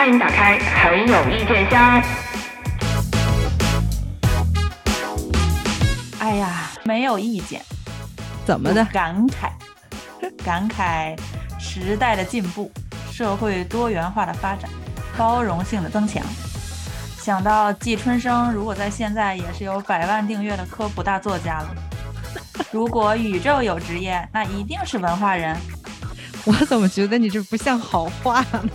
欢迎打开很有意见箱。哎呀，没有意见，怎么的？感慨，感慨时代的进步，社会多元化的发展，包容性的增强。想到季春生如果在现在也是有百万订阅的科普大作家了。如果宇宙有职业，那一定是文化人。我怎么觉得你这不像好话呢？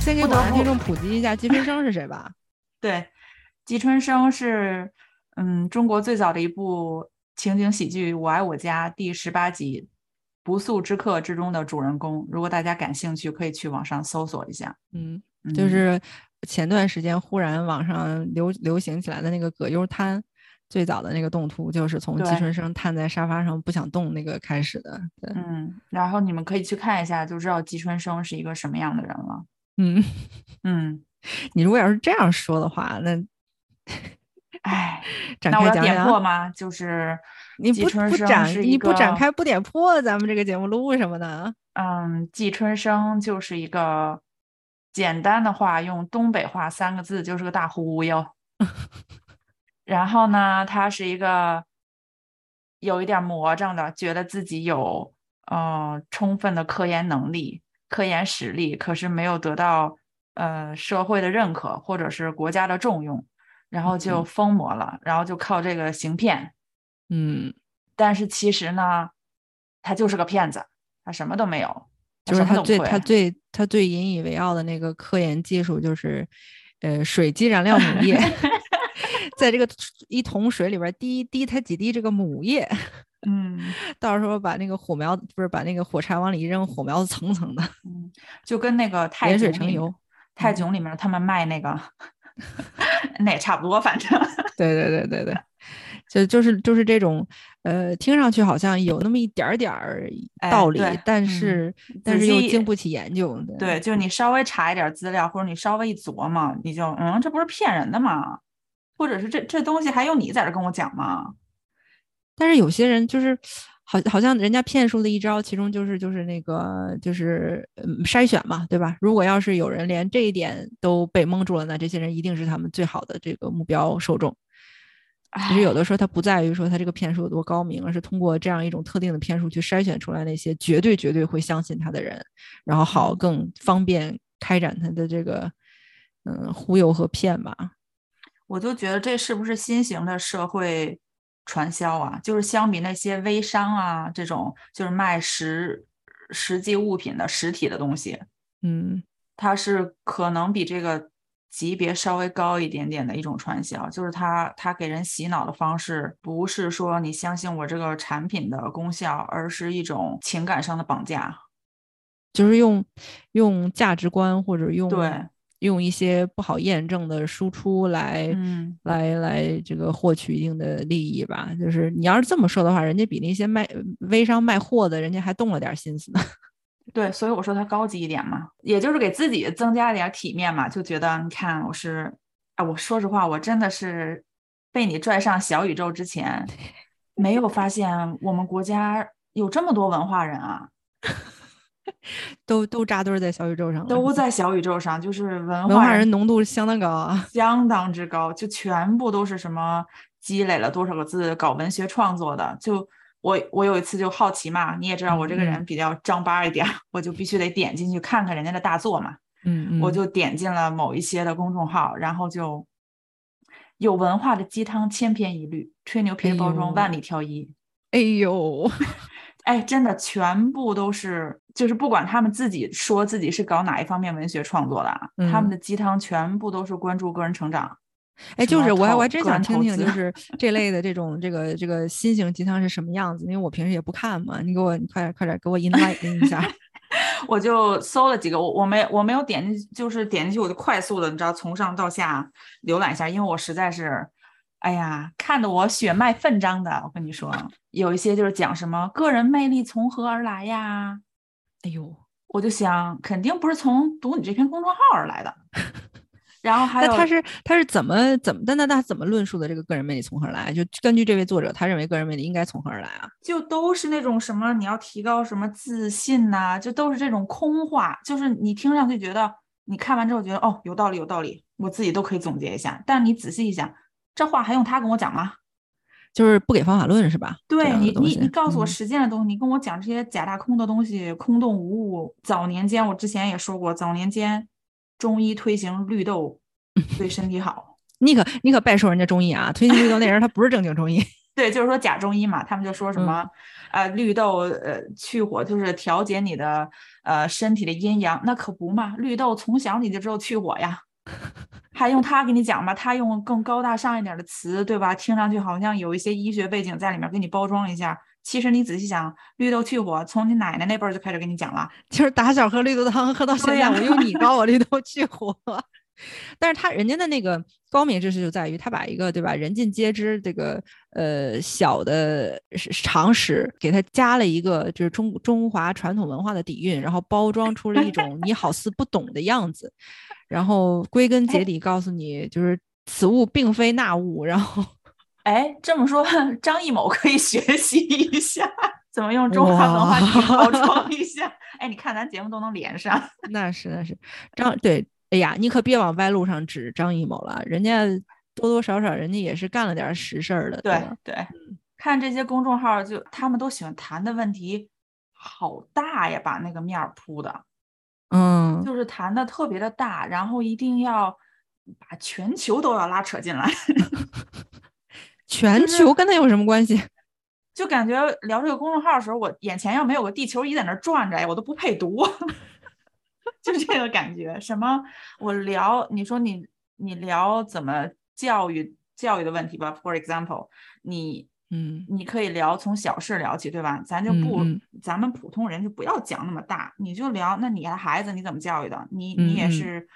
先给广大听众普及一下，季春生是谁吧？对，季春生是嗯中国最早的一部情景喜剧《我爱我家》第十八集《不速之客》之中的主人公。如果大家感兴趣，可以去网上搜索一下。嗯，就是前段时间忽然网上流流行起来的那个葛优瘫。最早的那个动图就是从季春生瘫在沙发上不想动那个开始的。对，嗯，然后你们可以去看一下，就知道季春生是一个什么样的人了。嗯嗯，你如果要是这样说的话，那，哎，展开讲点破吗？就是你不不展你不展开不点破，咱们这个节目录什么呢？嗯，季春生就是一个简单的话，用东北话三个字就是个大忽悠。然后呢，他是一个有一点魔怔的，觉得自己有呃充分的科研能力、科研实力，可是没有得到呃社会的认可或者是国家的重用，然后就疯魔了，然后就靠这个行骗。嗯，但是其实呢，他就是个骗子，他什么都没有，就是他最他最他最引以为傲的那个科研技术就是呃水基燃料母液。在这个一桶水里边滴滴它几滴这个母液，嗯，到时候把那个火苗不是把那个火柴往里一扔，火苗子层层的，嗯，就跟那个泰水成油，泰囧里面他们卖那个，那也差不多，反正，对对对对对，就就是就是这种，呃，听上去好像有那么一点点儿道理，但是但是又经不起研究，对，就你稍微查一点资料，或者你稍微一琢磨，你就嗯，这不是骗人的吗？或者是这这东西还用你在这跟我讲吗？但是有些人就是好，好像人家骗术的一招，其中就是就是那个就是筛选嘛，对吧？如果要是有人连这一点都被蒙住了，那这些人一定是他们最好的这个目标受众。其实有的时候他不在于说他这个骗术有多高明，而是通过这样一种特定的骗术去筛选出来那些绝对绝对会相信他的人，然后好更方便开展他的这个嗯忽悠和骗吧。我就觉得这是不是新型的社会传销啊？就是相比那些微商啊，这种就是卖实实际物品的实体的东西，嗯，它是可能比这个级别稍微高一点点的一种传销。就是它它给人洗脑的方式，不是说你相信我这个产品的功效，而是一种情感上的绑架，就是用用价值观或者用对。用一些不好验证的输出来，嗯，来来这个获取一定的利益吧。就是你要是这么说的话，人家比那些卖微商卖货的人家还动了点心思呢。对，所以我说他高级一点嘛，也就是给自己增加点体面嘛，就觉得你看我是，啊，我说实话，我真的是被你拽上小宇宙之前，没有发现我们国家有这么多文化人啊。都都扎堆在小宇宙上，都在小宇宙上，就是文文化人浓度相当高啊，相当之高，就全部都是什么积累了多少个字搞文学创作的。就我我有一次就好奇嘛，你也知道我这个人比较张巴一点，我就必须得点进去看看人家的大作嘛。嗯，我就点进了某一些的公众号，然后就有文化的鸡汤千篇一律，吹牛皮的包装万里挑一。哎呦。哎，真的，全部都是，就是不管他们自己说自己是搞哪一方面文学创作的，他们的鸡汤全部都是关注个人成长。哎，就是我还，我还真想听听，就是 这类的这种这个这个新型鸡汤是什么样子，因为我平时也不看嘛。你给我，你快点快点给我 enlighten 一下。我就搜了几个，我我没我没有点进，就是点进去我就快速的，你知道，从上到下浏览一下，因为我实在是。哎呀，看得我血脉奋张的。我跟你说，有一些就是讲什么个人魅力从何而来呀？哎呦，我就想，肯定不是从读你这篇公众号而来的。然后还有那他是他是怎么怎么的？那他怎么论述的这个个人魅力从何而来？就根据这位作者，他认为个人魅力应该从何而来啊？就都是那种什么你要提高什么自信呐、就都是这种空话，就是你听上去觉得你看完之后觉得哦有道理有道理，我自己都可以总结一下。但你仔细一想，这话还用他跟我讲吗？就是不给方法论是吧？对你，你你告诉我嗯实践的东西，你跟我讲这些假大空的东西，空洞无物。早年间我之前也说过，早年间中医推行绿豆 对身体好，你可你可别说人家中医啊，推行绿豆那人他不是正经中医。对，就是说假中医嘛，他们就说什么，呃，绿豆呃去火就是调节你的呃身体的阴阳，那可不嘛，绿豆从小你就知道去火呀，还用他给你讲吗？他用更高大上一点的词，对吧？听上去好像有一些医学背景在里面，给你包装一下。其实你仔细想，绿豆去火，从你奶奶那辈儿就开始给你讲了。就是打小喝绿豆汤喝到现在，我用你 告我绿豆去火。但是他人家的那个高明之处就在于，他把一个对吧人尽皆知这个呃小的常识，给他加了一个就是中中华传统文化的底蕴，然后包装出了一种你好似不懂的样子，然后归根结底告诉你就是此物并非那物，然后 哎，这么说，张艺谋可以学习一下，怎么用中华文化去包装一下。哎，你看咱节目都能连上。那是那是张对，哎呀，你可别往歪路上指张艺谋了，人家多多少少人家也是干了点实事儿的，对？对，看这些公众号儿，就他们都喜欢谈的问题好大呀，把那个面儿铺的，嗯，就是谈的特别的大，然后一定要把全球都要拉扯进来，全球跟他有什么关系？就感觉聊这个公众号的时候，我眼前要没有个地球仪在那转着，哎，我都不配读，就这个感觉。什么？我聊，你说你你聊怎么教育教育的问题吧，for example，你嗯你可以聊从小事聊起，对吧？咱就嗯不，嗯咱们普通人就不要讲那么大，你就聊，那你的孩子你怎么教育的？你嗯你也嗯是，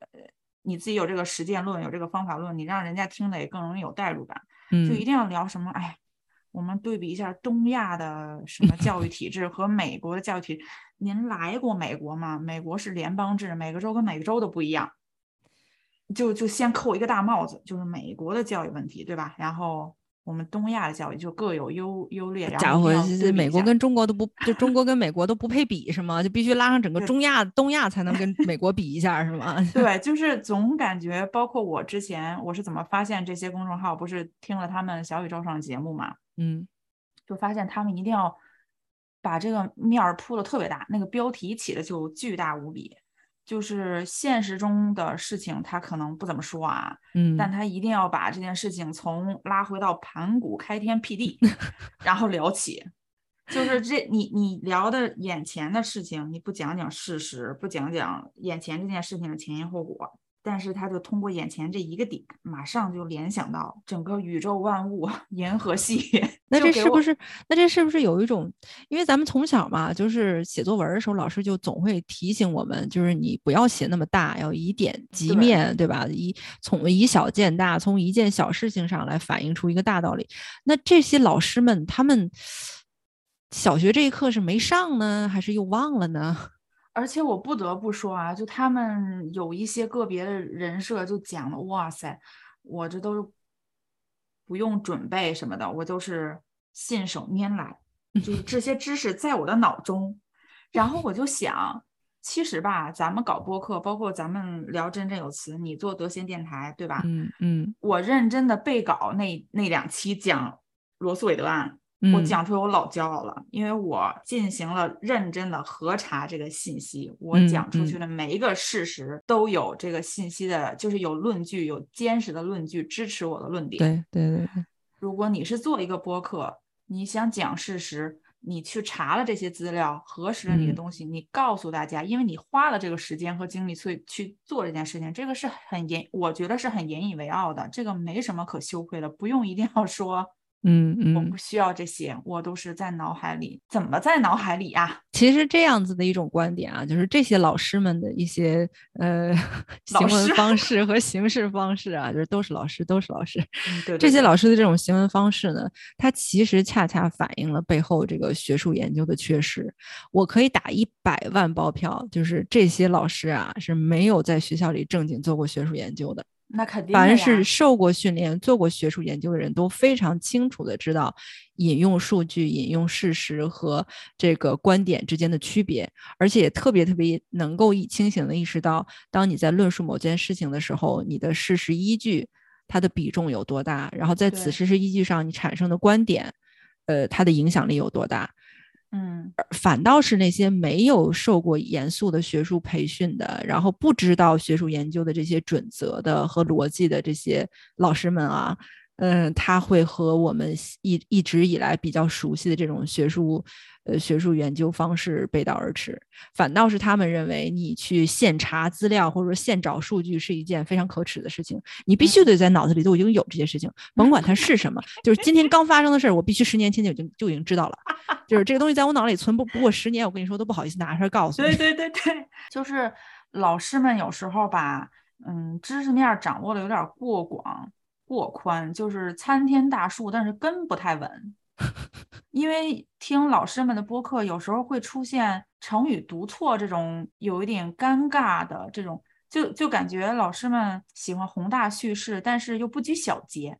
呃，你自己有这个实践论，有这个方法论，你让人家听的也更容易有代入感。就一嗯定要聊什么？哎，我们对比一下东亚的什么教育体制和美国的教育体制。您来过美国吗？美国是联邦制，每个州跟每个州都不一样。就就先扣一个大帽子，就是美国的教育问题，对吧？然后我们东亚的教育就各有优优劣，然家伙后一定要，对比美国跟中国都不，就中国跟美国都不配比是吗？就必须拉上整个中亚、东亚才能跟 美国比一下是吗？对，就是总感觉，包括我之前我是怎么发现这些公众号，不是听了他们小宇宙上的节目嘛，嗯就发现他们一定要把这个面儿铺的特别大，那个标题起的就巨大无比。就是现实中的事情，他可能不怎么说啊，嗯，但他一定要把这件事情从拉回到盘古开天辟地，然后聊起。就是这你你聊的眼前的事情，你不讲讲事实，不讲讲眼前这件事情的前因后果，但是他就通过眼前这一个点，马上就联想到整个宇宙万物、银河系。那这是不是？那这是不是有一种？因为咱们从小嘛，就是写作文的时候，老师就总会提醒我们，就是你不要写那么大，要以点及对面，对吧？以从以小见大，从一件小事情上来反映出一个大道理。那这些老师们，他们小学这一课是没上呢，还是又忘了呢？而且我不得不说啊，就他们有一些个别的人设就讲的，哇塞，我这都不用准备什么的，我就是信手拈来，就是这些知识在我的脑中，然后我就想，其实吧，咱们搞播客，包括咱们聊真正有词，你做德贤电台，对吧？嗯嗯我认真的背稿那那两期讲罗素韦德案，嗯，我讲出来我老骄傲了，因为我进行了认真的核查这个信息，我嗯讲出去。嗯的每一个事实都有这个信息的，就是有论据，有坚实的论据支持我的论点。对对对对，如果你是做一个播客，你想讲事实，你去查了这些资料，核实了你的嗯。东西，你告诉大家，因为你花了这个时间和精力去去做这件事情，这个是很引，我觉得是很引以为傲的，这个没什么可羞愧的，不用一定要说嗯嗯我不，需要这些，我都是在脑海里。怎么在脑海里呀、其实这样子的一种观点啊，就是这些老师们的一些呃 行文方式和行事方式啊，就是都是老师，都是老师。嗯，对这些老师的这种行文方式呢，它其实恰恰反映了背后这个学术研究的缺失。我可以打一百万包票，就是这些老师啊是没有在学校里正经做过学术研究的。那肯定。凡是受过训练、做过学术研究的人都非常清楚的知道引用数据、引用事实和这个观点之间的区别，而且也特别特别能够以清醒的意识到，当你在论述某件事情的时候，你的事实依据它的比重有多大，然后在此事实依据上你产生的观点，呃，它的影响力有多大。嗯，反倒是那些没有受过严肃的学术培训的，然后不知道学术研究的这些准则的和逻辑的这些老师们啊，嗯，他会和我们一一直以来比较熟悉的这种学术呃学术研究方式背道而驰。反倒是他们认为你去现查资料或者说现找数据是一件非常可耻的事情，你必须得在脑子里都已经有这些事情，甭管它是什么，就是今天刚发生的事儿，我必须十年前就已经就已经知道了。就是这个东西在我脑里存不不过十年，我跟你说都不好意思拿出来告诉你。对 对对对，就是老师们有时候吧，嗯，知识面儿掌握的有点儿过广、过宽，就是参天大树，但是根不太稳。因为听老师们的播客，有时候会出现成语读错这种有一点尴尬的这种，就就感觉老师们喜欢宏大叙事，但是又不拘小节。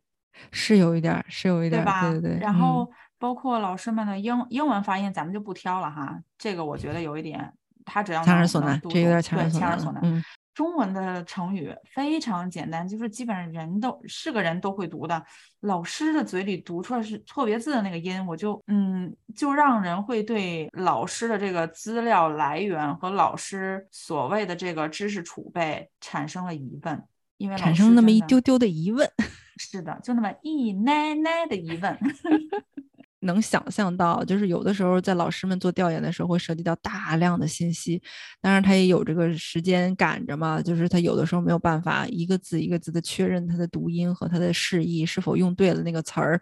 是有一点儿，是有一点儿，对吧？对对对。嗯然后包括老师们的英英文发音，咱们就不挑了哈。这个我觉得有一点，他只要能强人所难，读这有点强人所难中文的成语非常简单，就是基本上人都是个人都会读的。老师的嘴里读出来是错别字的那个音，我就嗯，就让人会对老师的这个资料来源和老师所谓的这个知识储备产生了疑问，因为产生那么一丢丢的疑问。是的，就那么一奶奶的疑问。能想象到，就是有的时候在老师们做调研的时候，会涉及到大量的信息，当然他也有这个时间赶着嘛，就是他有的时候没有办法一个字一个字的确认它的读音和它的释义是否用对了那个词儿。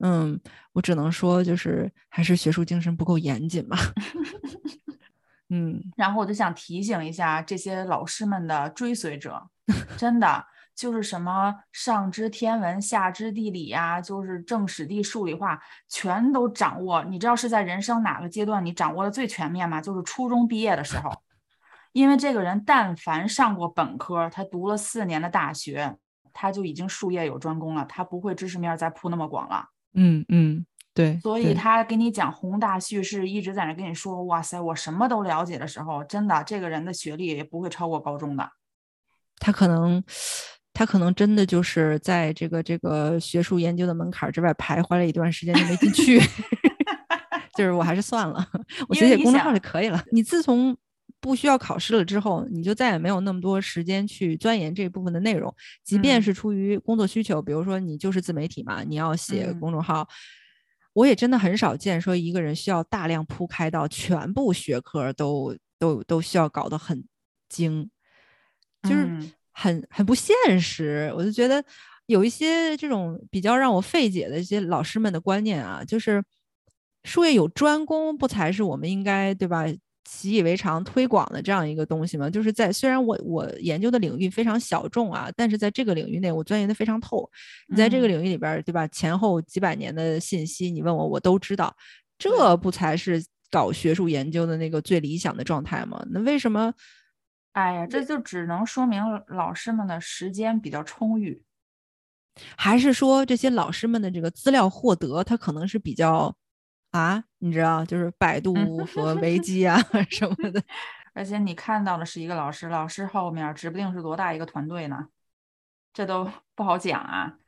嗯，我只能说，就是还是学术精神不够严谨嘛。嗯，然后我就想提醒一下这些老师们的追随者，真的就是什么上知天文，下知地理呀、就是政史地数理化全都掌握。你知道是在人生哪个阶段你掌握的最全面吗？就是初中毕业的时候，因为这个人但凡上过本科，他读了四年的大学，他就已经术业有专攻了，他不会知识面再铺那么广了。嗯嗯，对，所以他给你讲宏大叙事，一直在那跟你说，哇塞，我什么都了解的时候，真的这个人的学历也不会超过高中的。他可能，他可能真的就是在这个这个学术研究的门槛之外徘徊了一段时间就没进去，就是我还是算了，我写写公众号就可以了。你自从不需要考试了之后，你就再也没有那么多时间去钻研这部分的内容，即便嗯是出于工作需求，比如说你就是自媒体嘛，你要写嗯公众号。我也真的很少见说一个人需要大量铺开到全部学科都都都需要搞得很精，就是嗯很很不现实。我就觉得有一些这种比较让我费解的一些老师们的观念啊，就是术业有专攻，不才是我们应该对吧？习以为常推广的这样一个东西嘛，就是在虽然我我研究的领域非常小众啊，但是在这个领域内我钻研的非常透。你在这个嗯领域里边儿，对吧？前后几百年的信息，你问我我都知道，这不才是搞学术研究的那个最理想的状态吗？那为什么？哎呀，这就只能说明老师们的时间比较充裕。还是说这些老师们的这个资料获得，他可能是比较啊，你知道，就是百度和 维基啊什么的。而且你看到的是一个老师，老师后面指不定是多大一个团队呢，这都 不好讲啊。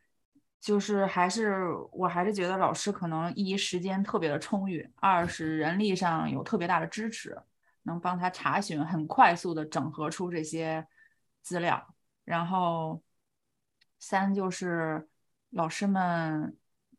就是还是我还是觉得老师可能一时间特别的充裕，二是人力上有特别大的支持，能帮他查询，很快速的整合出这些资料。然后三就是老师们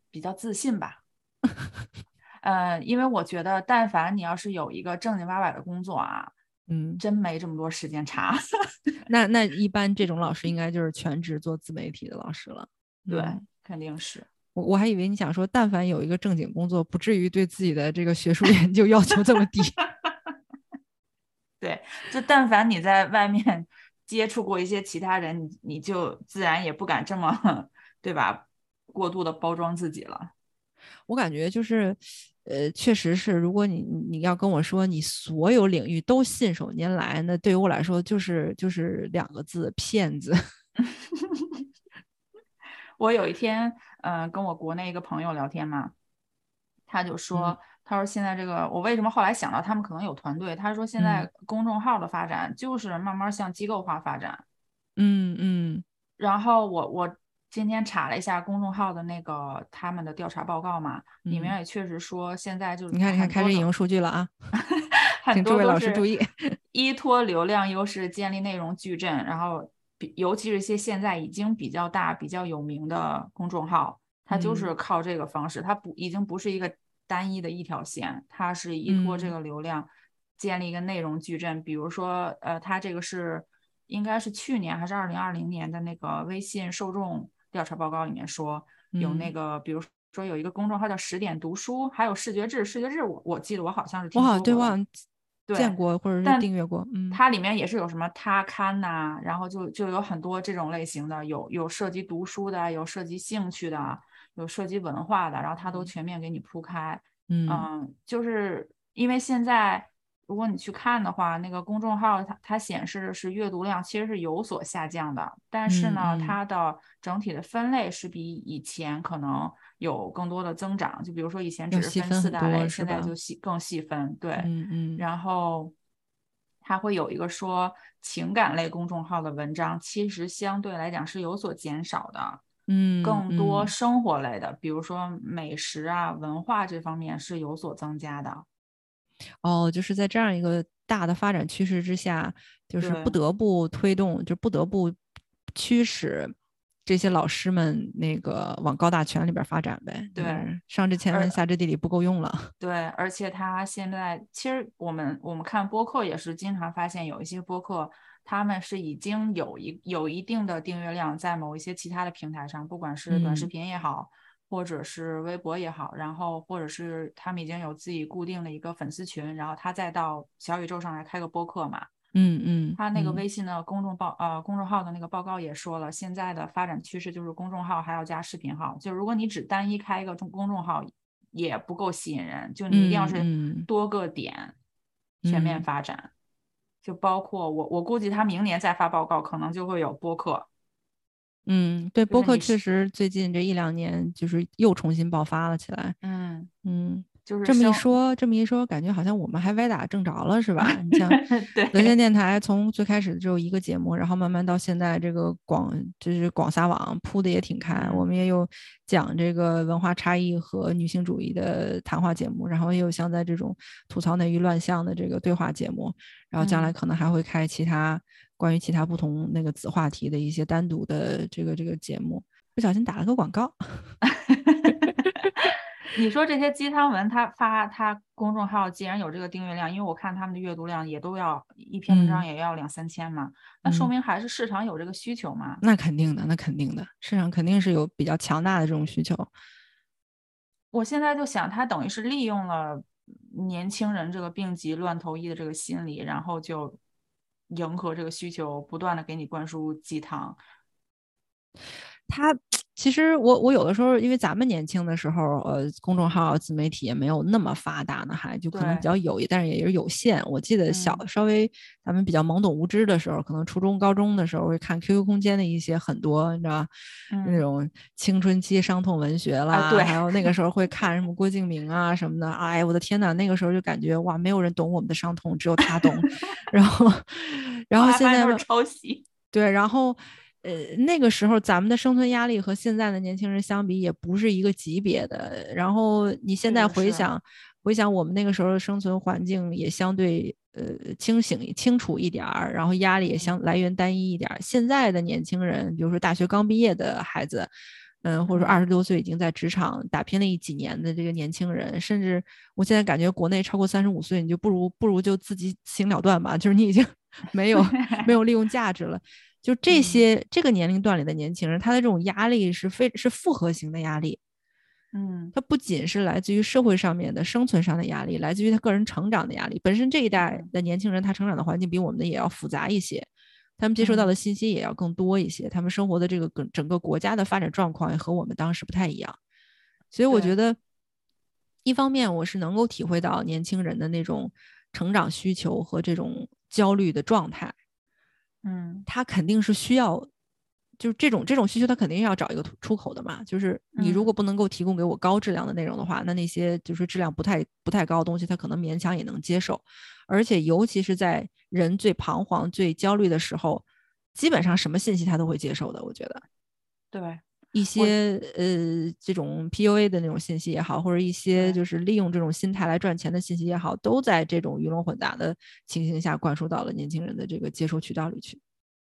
比较自信吧。呃，因为我觉得，但凡你要是有一个正经八百的工作啊，嗯，真没这么多时间查。那那一般这种老师应该就是全职做自媒体的老师了。对，嗯肯定是。我我还以为你想说，但凡有一个正经工作，不至于对自己的这个学术研究要求这么低。对，就但凡你在外面 接触过一些其他人，你你就自然也不敢这么，对吧？过度的包装自己了。我感觉就是，呃，确实是，如果你你要跟我说你所有领域都信手拈来，那对于我来说就是就是两个字：骗子。我有一天，嗯，跟我国内一个朋友聊天嘛，他就说。他说：“现在这个，我为什么后来想到他们可能有团队？他说现在公众号的发展就是慢慢向机构化发展。嗯嗯。然后我我今天查了一下公众号的那个他们的调查报告嘛，里面也确实说现在就是你看你看开始引用数据了啊，请诸位老师注意，依托流量优势建立内容矩阵，然后尤其是一些现在已经比较大、比较有名的公众号，它就是靠这个方式，它不已经不是一个。”单一的一条线，它是依托这个流量建立一个内容矩阵。比如说，呃，它这个是应该是去年还是二零二零年的那个微信受众调查报告里面说，有那个，比如说有一个公众号叫十点读书，还有视觉志，视觉志我我记得我好像是听过，对，我见过或者是订阅过。嗯，它里面也是有什么他刊呐，然后就就有很多这种类型的，有有涉及读书的，有涉及兴趣的。有涉及文化的，然后它都全面给你铺开。嗯，就是因为现在如果你去看的话，那个公众号它它显示的是阅读量其实是有所下降的，但是呢，它的整体的分类是比以前可能有更多的增长。就比如说以前只是分四大类，现在就细更细分。对，嗯嗯。然后它会有一个说情感类公众号的文章，其实相对来讲是有所减少的。嗯，更多生活类的，比如说美食啊、文化这方面是有所增加的。哦，就是在这样一个大的发展趋势之下，就是不得不推动，就不得不驱使这些老师们那个往高大全里边发展呗。对，上知天文下知地理不够用了。对，而且他现在其实我们我们看播客也是经常发现有一些播客。他们是已经有一有一定的订阅量，在某一些其他的平台上，不管是短视频也好，或者是微博也好，然后或者是他们已经有自己固定的一个粉丝群，然后他再到小宇宙上来开个播客嘛。嗯嗯。他那个微信的公众报呃公众号的那个报告也说了，现在的发展趋势就是公众号还要加视频号，就如果你只单一开一个中公众号也不够吸引人，就你一定要是多个点全面发展。就包括我，我估计他明年再发报告，可能就会有播客。嗯，对，播客确实最近这一两年就是又重新爆发了起来。嗯嗯。就是这么一说，这么一说，感觉好像我们还歪打正着了，是吧？你像 对德间电台，从最开始只有一个节目，然后慢慢到现在这个广，就是广撒网铺的也挺开。我们也有讲这个文化差异和女性主义的谈话节目，然后也有像在这种吐槽内娱乱象的这个对话节目，然后将来可能还会开其他关于其他不同那个子话题的一些单独的这个这个节目。不小心打了个广告。你说这些鸡汤文，他发他公众号，既然有这个订阅量，因为我看他们的阅读量也都要一篇文章也要两三千嘛，那说明还是市场有这个需求嘛？那肯定的，那肯定的，市场肯定是有比较强大的这种需求。我现在就想，他等于是利用了年轻人这个病急乱投医的这个心理，然后就迎合这个需求，不断的给你灌输鸡汤。他。其实我我有的时候，因为咱们年轻的时候，呃，公众号、自媒体也没有那么发达呢，还就可能比较有，但是也是有限。我记得小稍微咱们比较懵懂无知的时候，可能初中、高中的时候会看 QQ 空间的一些很多，你知道那种青春期伤痛文学啦，对，还有那个时候会看什么郭敬明啊什么的。哎，我的天呐，那个时候就感觉哇，没有人懂我们的伤痛，只有他懂。然后，然后现在抄袭，对，然后。呃，那个时候咱们的生存压力和现在的年轻人相比也不是一个级别的。然后你现在回想，回想我们那个时候的生存环境也相对呃清醒清楚一点儿，然后压力也相来源单一一点儿。现在的年轻人，比如说大学刚毕业的孩子，嗯，或者说二十多岁已经在职场打拼了一几年的这个年轻人，甚至我现在感觉国内超过三十五岁，你就不如不如就自己行了断吧，就是你已经 没有没有利用价值了。就这些这个年龄段里的年轻人，他的这种压力是非是复合型的压力，嗯。它不仅是来自于社会上面的生存上的压力，来自于他个人成长的压力。本身这一代嗯。的年轻人，他成长的环境比我们的也要复杂一些，他们接收到嗯。的信息也要更多一些，他们生活的这个整整个国家的发展状况也和我们当时不太一样。所以我觉得，一方面我是能够体会到年轻人的那种成长需求和这种焦虑的状态，嗯他肯定是需要，就是这种这种需求，他肯定要找一个突出口的嘛。就是你如嗯果不能够提供给我高质量的内容的话，那那些就是质量不太不太高的东西，他可能勉强也能接受。而且尤其是在人最彷徨、最焦虑的时候，基本上什么信息他都会接受的。我觉得对，一些呃这种 PUA 的那种信息也好，或者一些就是利用这种心态来赚钱的信息也好，都在这种鱼龙混杂的情形下灌输到了年轻人的这个接收渠道里去。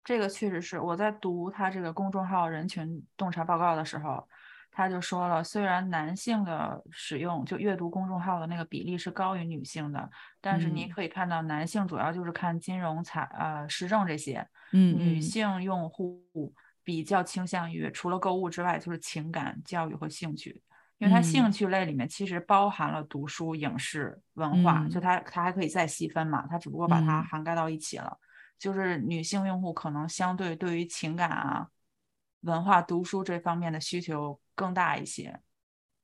这个确实是我在读他这个公众号人群洞察报告的时候，他就说了，虽然男性的使用就阅读公众号的那个比例是高于女性的，但是你嗯。可以看到男性主要就是看金融、财呃时政这些，嗯女嗯。性用户比较倾向于除了购物之外就是情感、教育和兴趣。因为它兴嗯趣类里面其实包含了读书、影视、文化，就嗯它它还可以再细分嘛，它只不过把它嗯涵盖到一起了。就是女性用户可能相对对于情感啊、文化、读书这方面的需求更大一些。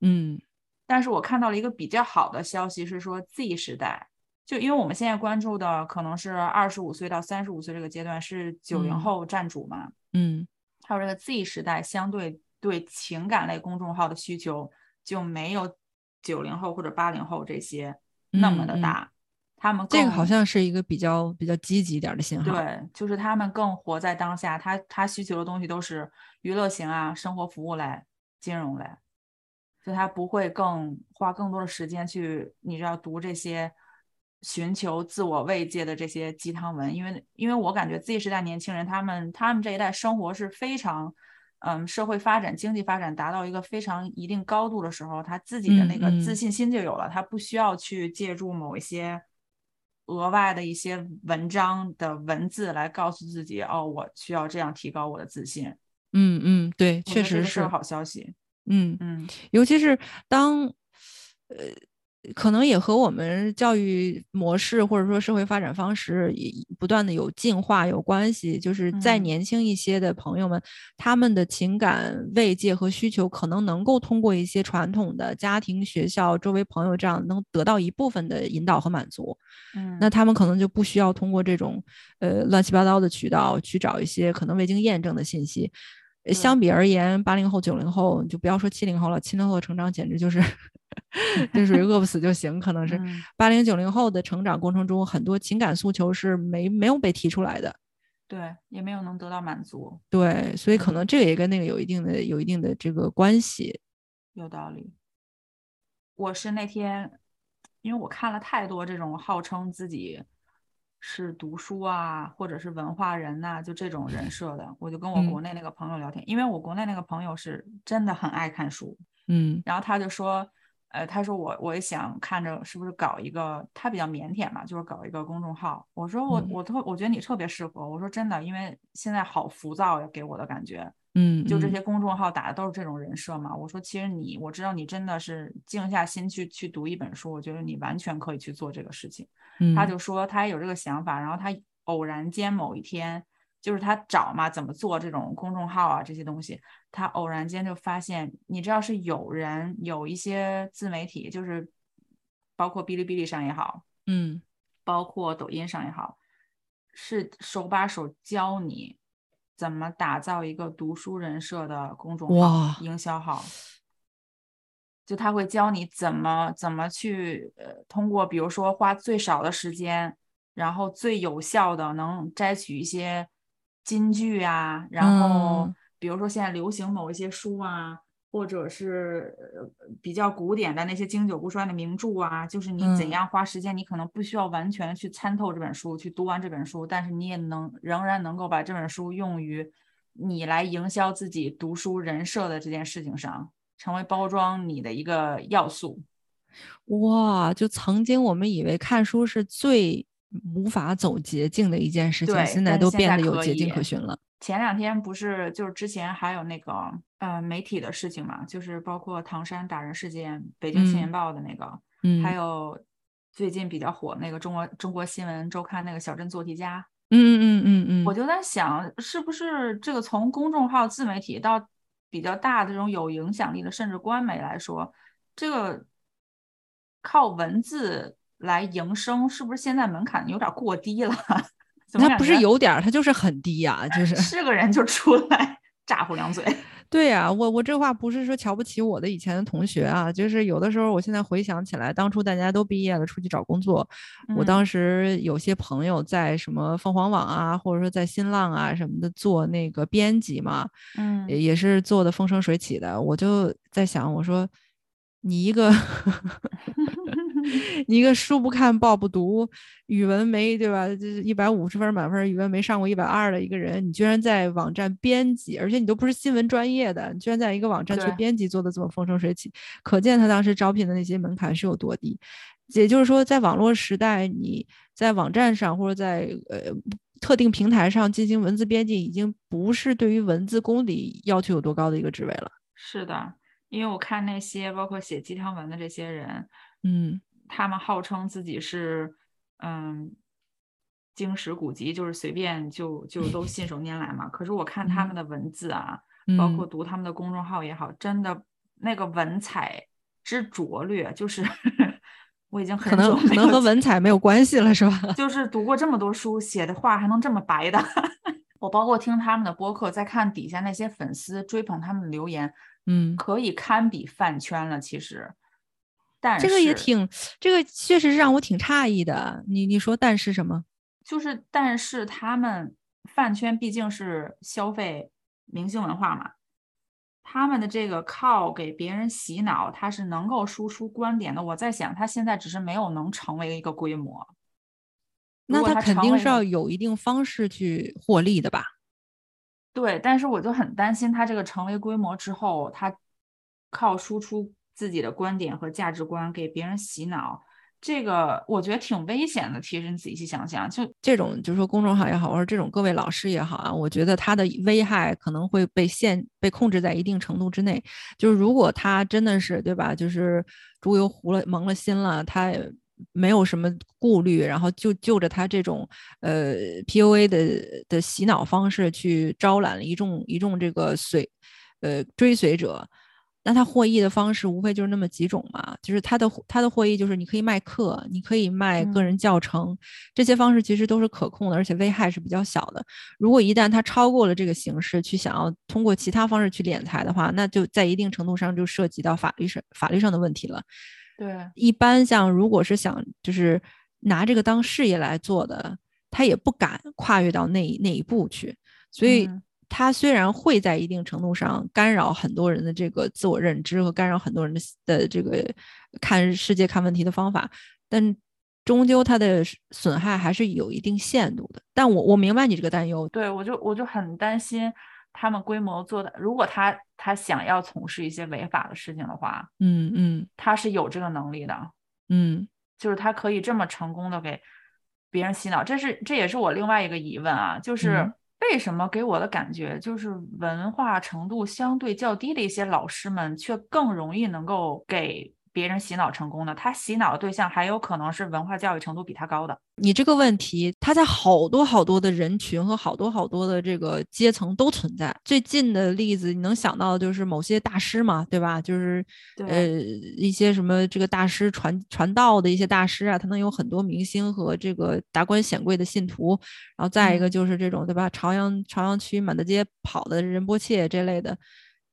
嗯但是我看到了一个比较好的消息，是说 Z 时代，就因为我们现在关注的可能是二十五岁到三十五岁这个阶段是九零嗯后占主嘛，嗯还有这个 Z 时代，相对对情感类公众号的需求就没有九零后或者八零后这些那么的嗯嗯大。他们这个好像是一个比较比较积极一点儿的信号。对，就是他们更活在当下，他他需求的东西都是娱乐型啊、生活服务类、金融类，所以他不会更花更多的时间去，你知道读这些寻求自我慰藉的这些鸡汤文，因为因为我感觉 Z 时代年轻人他们他们这一代生活是非常。嗯，社会发展、经济发展达到一个非常一定高度的时候，他自己的那个自信心就有了，他不需要去借助某一些额外的一些文章的文字来告诉自己，哦，我需要这样提高我的自信。嗯嗯，对，确实是。好消息。嗯，嗯尤其是当呃，可能也和我们教育模式或者说社会发展方式也不断的有进化有关系。就是再嗯年轻一些的朋友们，他们的情感慰藉和需求，可能能够通过一些传统的家庭、学校、周围朋友这样能得到一部分的引导和满足。嗯，那他们可能就不需要通过这种呃乱七八糟的渠道去找一些可能未经验证的信息。呃相比而言，八零后、九零后，你就不要说七零后了，七零后的成长简直就是 就属于饿不死就行。可能是嗯八零九零后的成长过程中，很多情感诉求是没没有被提出来的。对，也没有能得到满足，对，所以可嗯能这个也跟那个有一定的有一定的这个关系。有道理。我是那天，因为我看了太多这种号称自己是读书啊，或者是文化人呐、就这种人设的，我就跟我嗯。国内那个朋友聊天，因为我国内那个朋友是真的很爱看书，嗯。然后他就说，呃，他说我我也想看着是不是搞一个，他比较腼腆嘛，就是搞一个公众号。我说我嗯。我特我觉得你特别适合。我说真的，因为现在好浮躁呀，给我的感觉，嗯，就这嗯些公众号打的都是这种人设嘛。我说其实你，我知道你真的是静下心去去读一本书，我觉得你完全可以去做这个事情。他嗯就说他也有这个想法，然后他偶然间某一天，就是他找嘛怎么做这种公众号啊这些东西，他偶然间就发现，你知道是有人有一些自媒体，就是包括哔哩哔哩上也好，嗯包括抖音上也好，是手把手教你怎么打造一个读书人设的公众号、营销号。就他会教你怎么怎么去呃，通过比如说花最少的时间，然后最有效的能摘取一些金句啊，然后嗯比如说现在流行某一些书啊，或者是呃比较古典的那些经久不衰的名著啊，就是你怎嗯样花时间，你可能不需要完全去参透这本书，去读完这本书，但是你也能仍然能够把这本书用于你来营销自己读书人设的这件事情上，成为包装你的一个要素。哇，就曾经我们以为看书是最无法走捷径的一件事情，现在都变得有捷径可循了。前两天不是就是之前还有那个呃媒体的事情嘛，就是包括唐山打人事件、北京青年报的那个，嗯，还有最近比较火那个中国中国新闻周刊那个小镇做题家，嗯嗯嗯嗯嗯，我就在想，是不是这个从公众号自媒体到比较大的这种有影响力的，甚至官媒来说，这个靠文字来营生，是不是现在门槛有点过低了？他不是有点儿，他就是很低呀，就是是个人就出来咋呼两嘴。对呀，我我这话不是说瞧不起我的以前的同学啊，就是有的时候我现在回想起来，当初大家都毕业了出去找工作，我当时有些朋友在什么凤凰网啊，或者说在新浪啊什么的做那个编辑嘛，嗯，也是做的风生水起的，我就在想，我说你一个。你一个书不看报不读，语文没对吧？就是一百五十分满分，语文没上过一百二的一个人，你居然在网站编辑，而且你都不是新闻专业的，你居然在一个网站做编辑，做的这么风生水起，可见他当时招聘的那些门槛是有多低。也就是说，在网络时代，你在网站上或者在呃特定平台上进行文字编辑，已经不是对于文字功底要求有多高的一个职位了。是的，因为我看那些包括写鸡汤文的这些人，嗯。他们号称自己是，嗯，经史古籍，就是随便就就都信手拈来嘛。可是我看他们的文字啊，包括读他们的公众号也好，真的那个文采之拙劣，就是 我已经可能可能和文采没有关系了，是吧？就是读过这么多书，写的话还能这么白的。我包括听他们的播客，再看底下那些粉丝追捧他们的留言，嗯，可以堪比饭圈了，其实。但这个也挺，这个确实是让我挺诧异的。你你说，但是什么？就是，但是他们饭圈毕竟是消费明星文化嘛，他们的这个靠给别人洗脑，他是能够输出观点的。我在想，他现在只是没有能成为一个规模。那他肯定是要有一定方式去获利的吧？对，但是我就很担心，他这个成为规模之后，他靠输出。自己的观点和价值观给别人洗脑，这个我觉得挺危险的。其实你仔细想想，就这种，就是说公众号也好，或者这种各位老师也好啊，我觉得它的危害可能会被限、被控制在一定程度之内。就是如果他真的是对吧，就是猪油糊了、蒙了心了，他没有什么顾虑，然后就就着他这种呃 PUA 的的洗脑方式去招揽了一众一众这个随呃追随者。那他获益的方式无非就是那么几种嘛，就是他的他的获益就是你可以卖课，你可以卖个人教程，这些方式其实都是可控的，而且危害是比较小的。如果一旦他超过了这个形式去想要通过其他方式去敛财的话，那就在一定程度上就涉及到法律上法律上的问题了。对，一般像如果是想就是拿这个当事业来做的，他也不敢跨越到那那一步去，所以。它虽然会在一定程度上干扰很多人的这个自我认知和干扰很多人的的这个看世界、看问题的方法，但终究它的损害还是有一定限度的。但我我明白你这个担忧，对我就我就很担心他们规模做的，如果他他想要从事一些违法的事情的话，嗯嗯，他是有这个能力的，嗯，就是他可以这么成功的给别人洗脑，这是这也是我另外一个疑问啊，就是。为什么给我的感觉就是文化程度相对较低的一些老师们，却更容易能够给？别人洗脑成功的，他洗脑的对象还有可能是文化教育程度比他高的。你这个问题，他在好多好多的人群和好多好多的这个阶层都存在。最近的例子，你能想到的就是某些大师嘛，对吧？就是呃一些什么这个大师传传道的一些大师啊，他能有很多明星和这个达官显贵的信徒。然后再一个就是这种对吧？朝阳朝阳区满大街跑的仁波切这类的。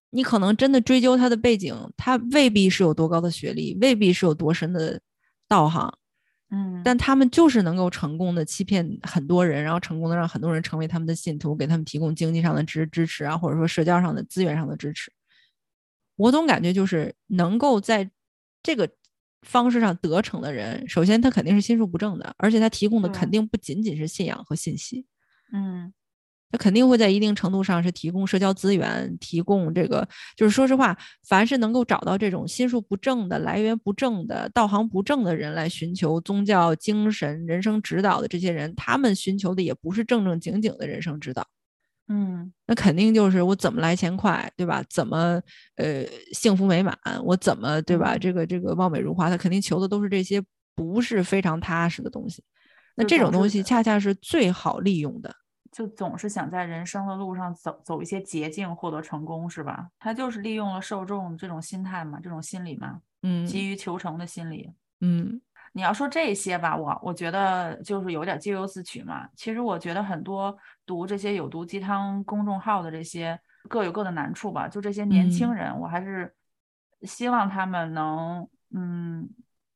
你可能真的追究他的背景，他未必是有多高的学历，未必是有多深的道行，嗯，但他们就是能够成功的欺骗很多人，然后成功的让很多人成为他们的信徒，给他们提供经济上的支支持啊，或者说社交上的资源上的支持。我总感觉就是能够在这个方式上得逞的人，首先他肯定是心术不正的，而且他提供的肯定不仅仅是信仰和信息，嗯。他肯定会在一定程度上是提供社交资源，提供这个，就是说实话，凡是能够找到这种心术不正的、来源不正的、道行不正的人来寻求宗教精神、人生指导的这些人，他们寻求的也不是正正经经的人生指导，嗯那肯定就是我怎么来钱快，对吧？怎么呃幸福美满，我怎么对吧？嗯这个这个貌美如花，他肯定求的都是这些不是非常踏实的东西。那这种东西恰恰是最好利用的。就总是想在人生的路上走走一些捷径，获得成功，是吧？他就是利用了受众这种心态嘛，这种心理嘛，嗯急于求成的心理。嗯你要说这些吧，我我觉得就是有点咎由自取嘛。其实我觉得很多读这些有毒鸡汤公众号的这些各有各的难处吧。就这些年轻嗯人，我还是希望他们能嗯，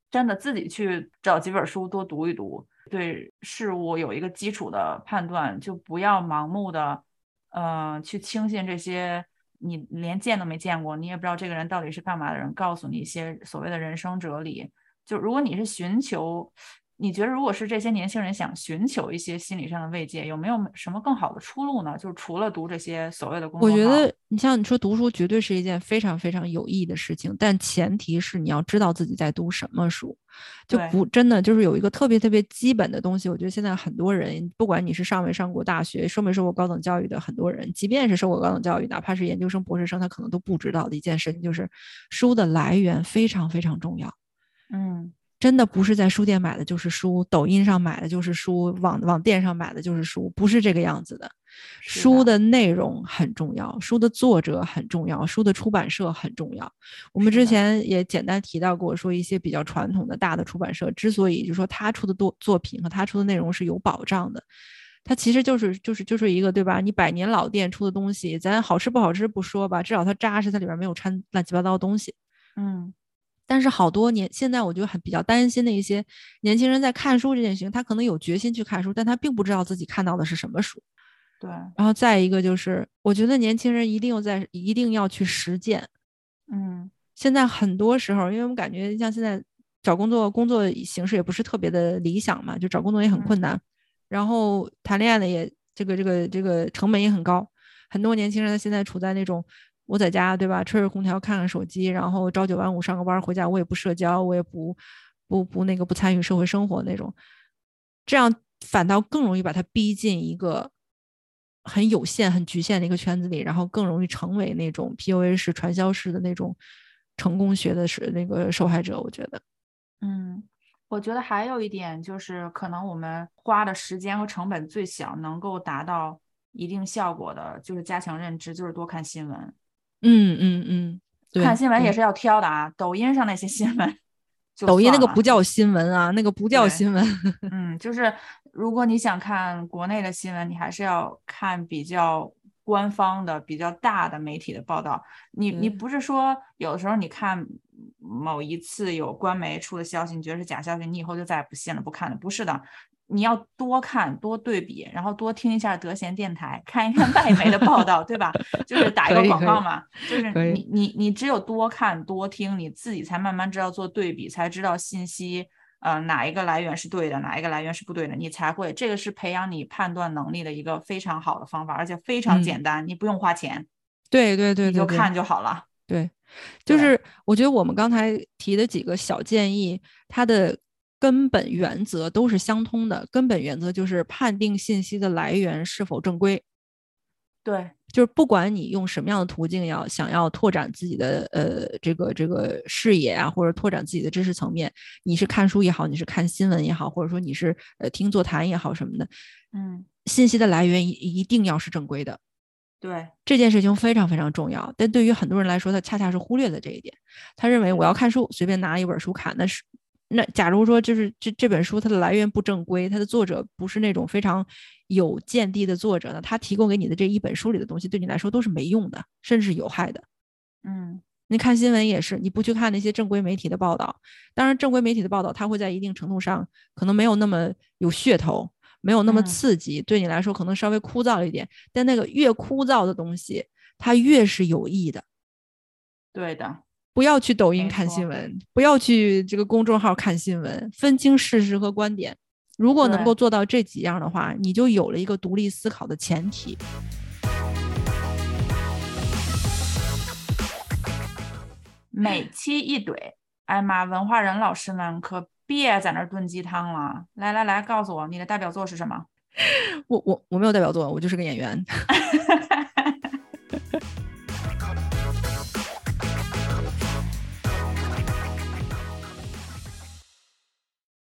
真的自己去找几本书多读一读，对事物有一个基础的判断，就不要盲目的呃去轻信这些。你连见都没见过，你也不知道这个人到底是干嘛的人，告诉你一些所谓的人生哲理，就如果你是寻求，你觉得如果是这些年轻人想寻求一些心理上的慰藉，有没有什么更好的出路呢？就是除了读这些所谓的我觉得你像你说读书绝对是一件非常非常有意义的事情，但前提是你要知道自己在读什么书，就不真的就是有一个特别特别基本的东西。我觉得现在很多人，不管你是上没上过大学、受没受过高等教育的很多人，即便是受过高等教育，哪怕是研究生、博士生，他可能都不知道的一件事情，就是书的来源非常非常重要。嗯，真的不是在书店买的就是书，抖音上买的就是书，网网店上买的就是书，不是这个样子的。是书的的内容很重要，书的作者很重要，书的出版社很重要。我们之前也简单提到过，说一些比较传统的大的出版社，之所以就说他出的作作品和他出的内容是有保障的，它其实就是就是就是一个对吧？你百年老店出的东西，咱好吃不好吃不说吧，至少它扎实，它里边没有掺乱七八糟的东西。嗯，但是好多年，现在我就很比较担心的一些年轻人在看书这件事情，他可能有决心去看书，但他并不知道自己看到的是什么书。对，然后再一个就是，我觉得年轻人一定要在一定要去实践。嗯现在很多时候，因为我们感觉像现在找工作，工作形式也不是特别的理想嘛，就找工作也很困难，然后谈恋爱的也这个这个这个成本也很高。很多年轻人他现在处在那种我在家对吧，吹着空调看看手机，然后朝九晚五上个班回家，我也不社交，我也不不不那个不参与社会生活那种，这样反倒更容易把他逼进一个很有限、很局限的一个圈子里，然后更容易成为那种 PUA 式、传销式的那种成功学的是那个受害者。我觉得，嗯，我觉得还有一点就是，可能我们花的时间和成本最小，能够达到一定效果的，就是加强认知，就是多看新闻。嗯嗯嗯，对，看新闻也是要挑的啊，抖音上那些新闻 抖音那个不叫新闻啊，那个不叫新闻。嗯，就是如果你想看国内的新闻，你还是要看比较官方的、比较大的媒体的报道。你你不是说有的时候你看某一次有官媒出的消息，你觉得是假消息，你以后就再也不信了、不看了？不是的。你要多看、多对比，然后多听一下德贤电台，看一看外媒的报道，对吧？就是打一个广告嘛，就是你你你只有多看多听，你自己才慢慢知道做对比，才知道信息呃哪一个来源是对的，哪一个来源是不对的，你才会这个是培养你判断能力的一个非常好的方法，而且非常嗯简单，你不用花钱，对对对对对，你就看就好了。对，就是我觉得我们刚才提的几个小建议，它的根本原则都是相通的。根本原则就是判定信息的来源是否正规，对，就是不管你用什么样的途径要想要拓展自己的呃这个这个视野啊，或者拓展自己的知识层面，你是看书也好，你是看新闻也好，或者说你是呃听座谈也好什么的，嗯，信息的来源一一定要是正规的。对，这件事情非常非常重要，但对于很多人来说，他恰恰是忽略了这一点。他认为我要看书，随便拿一本书看，那是那假如说就是这这本书它的来源不正规，它的作者不是那种非常有见地的作者呢，他提供给你的这一本书里的东西，对你来说都是没用的，甚至是有害的。嗯，你看新闻也是，你不去看那些正规媒体的报道，当然正规媒体的报道，它会在一定程度上可能没有那么有噱头，没有那么嗯刺激，对你来说可能稍微枯燥一点。但那个越枯燥的东西，它越是有益的。对的，不要去抖音看新闻，不要去这个公众号看新闻，分清事实和观点。如果能够做到这几样的话，你就有了一个独立思考的前提。每期一怼，哎妈，文化人老师们可别在那儿炖鸡汤了，来来来，告诉我你的代表作是什么？我我我没有代表作，我就是个演员。